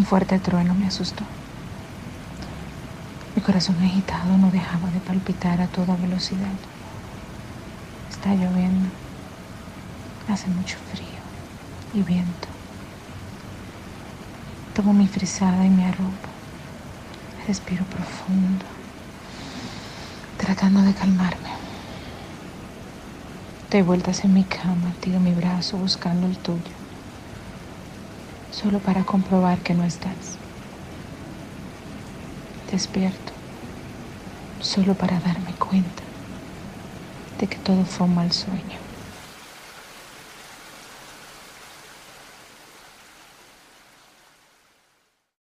Un fuerte trueno me asustó. Mi corazón agitado no dejaba de palpitar a toda velocidad. Está lloviendo. Hace mucho frío y viento. Tomo mi frisada y me arropo. Respiro profundo, tratando de calmarme. Doy vueltas en mi cama, tiro mi brazo buscando el tuyo, solo para comprobar que no estás. Despierto, solo para darme cuenta de que todo fue un mal sueño.